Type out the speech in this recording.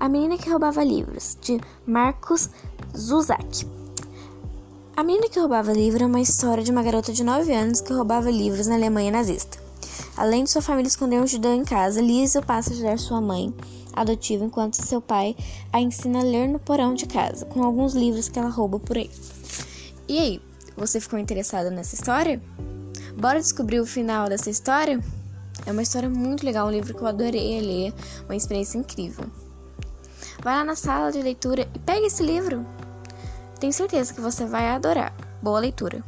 A Menina que Roubava Livros, de Marcos Zuzak. A Menina que Roubava Livros é uma história de uma garota de 9 anos que roubava livros na Alemanha nazista. Além de sua família esconder um judeu em casa, Lisa passa a ajudar sua mãe adotiva enquanto seu pai a ensina a ler no porão de casa, com alguns livros que ela rouba por aí. E aí, você ficou interessado nessa história? Bora descobrir o final dessa história? É uma história muito legal, um livro que eu adorei ler, uma experiência incrível. Vai lá na sala de leitura e pega esse livro. Tenho certeza que você vai adorar. Boa leitura!